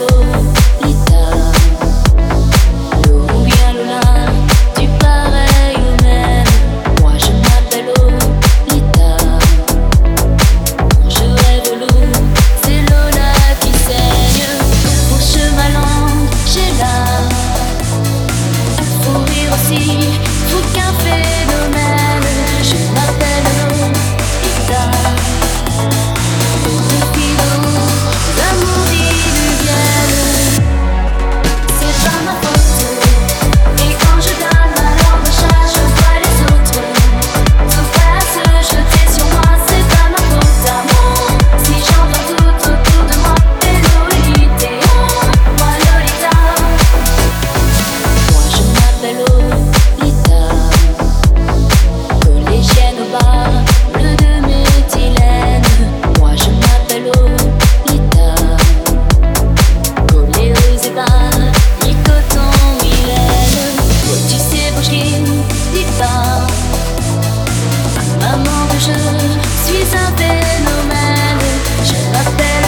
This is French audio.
love. Maman, je suis un phénomène. Je m'appelle.